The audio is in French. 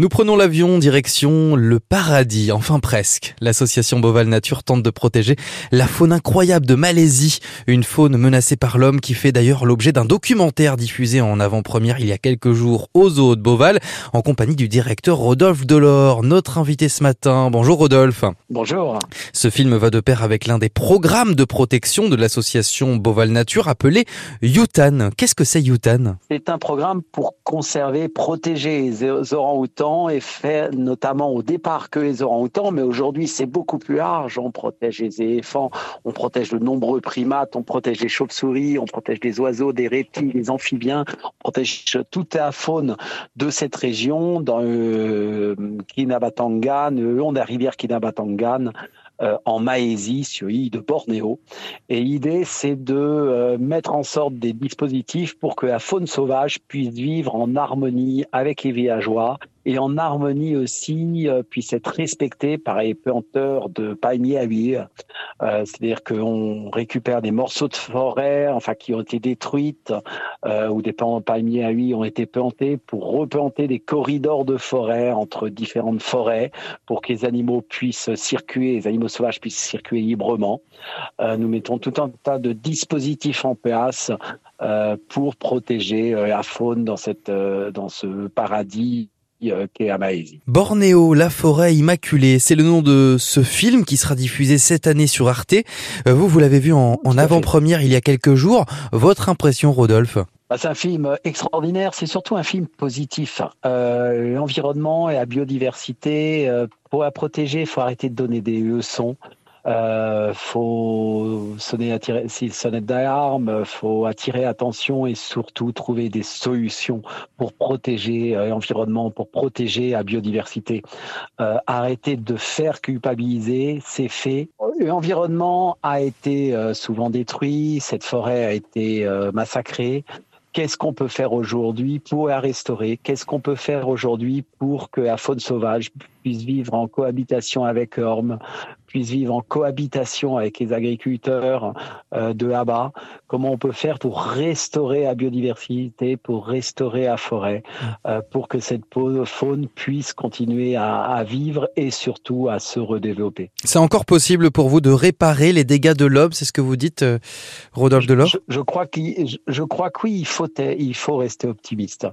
Nous prenons l'avion direction le paradis, enfin presque. L'association Boval Nature tente de protéger la faune incroyable de Malaisie, une faune menacée par l'homme qui fait d'ailleurs l'objet d'un documentaire diffusé en avant-première il y a quelques jours aux zoo de Boval en compagnie du directeur Rodolphe Delors, notre invité ce matin. Bonjour Rodolphe. Bonjour. Ce film va de pair avec l'un des programmes de protection de l'association Boval Nature appelé Yutan. Qu'est-ce que c'est Yutan? C'est un programme pour conserver, protéger les orang-outans et fait notamment au départ que les orang-outans, mais aujourd'hui c'est beaucoup plus large. On protège les éléphants, on protège de nombreux primates, on protège les chauves-souris, on protège des oiseaux, des reptiles, des amphibiens, on protège toute la faune de cette région dans le Kinabatangan, le long de la rivière Kinabatangan, euh, en Malaisie, sur l'île de Bornéo. Et l'idée, c'est de euh, mettre en sorte des dispositifs pour que la faune sauvage puisse vivre en harmonie avec les villageois et en harmonie aussi euh, puisse être respecté par les planteurs de palmiers à huile. Euh, C'est-à-dire qu'on récupère des morceaux de forêt, enfin qui ont été détruites, euh, ou des palmiers à huile ont été plantés pour replanter des corridors de forêt entre différentes forêts pour que les animaux puissent circuler, les animaux sauvages puissent circuler librement. Euh, nous mettons tout un tas de dispositifs en place euh, pour protéger euh, la faune dans cette dans ce paradis qu'est à Bornéo, la forêt immaculée, c'est le nom de ce film qui sera diffusé cette année sur Arte. Euh, vous, vous l'avez vu en, en avant-première il y a quelques jours. Votre impression, Rodolphe? Bah, c'est un film extraordinaire, c'est surtout un film positif. Euh, L'environnement et la biodiversité, euh, pour la protéger, il faut arrêter de donner des leçons. Euh, faut sonner attirer, si sonnette d'alarme, faut attirer attention et surtout trouver des solutions pour protéger euh, l'environnement, pour protéger la biodiversité. Euh, arrêter de faire culpabiliser, c'est fait. L'environnement a été euh, souvent détruit, cette forêt a été massacrée qu'est-ce qu'on peut faire aujourd'hui pour la restaurer? Qu'est-ce qu'on peut faire aujourd'hui pour que la faune sauvage puisse vivre en cohabitation avec l'homme, puisse vivre en cohabitation avec les agriculteurs euh, de là-bas Comment on peut faire pour restaurer la biodiversité, pour restaurer la forêt, euh, pour que cette faune puisse continuer à, à vivre et surtout à se redévelopper C'est encore possible pour vous de réparer les dégâts de l'homme, c'est ce que vous dites, euh, Rodolphe Delors je, je, crois je crois que oui, il faut, il faut rester optimiste.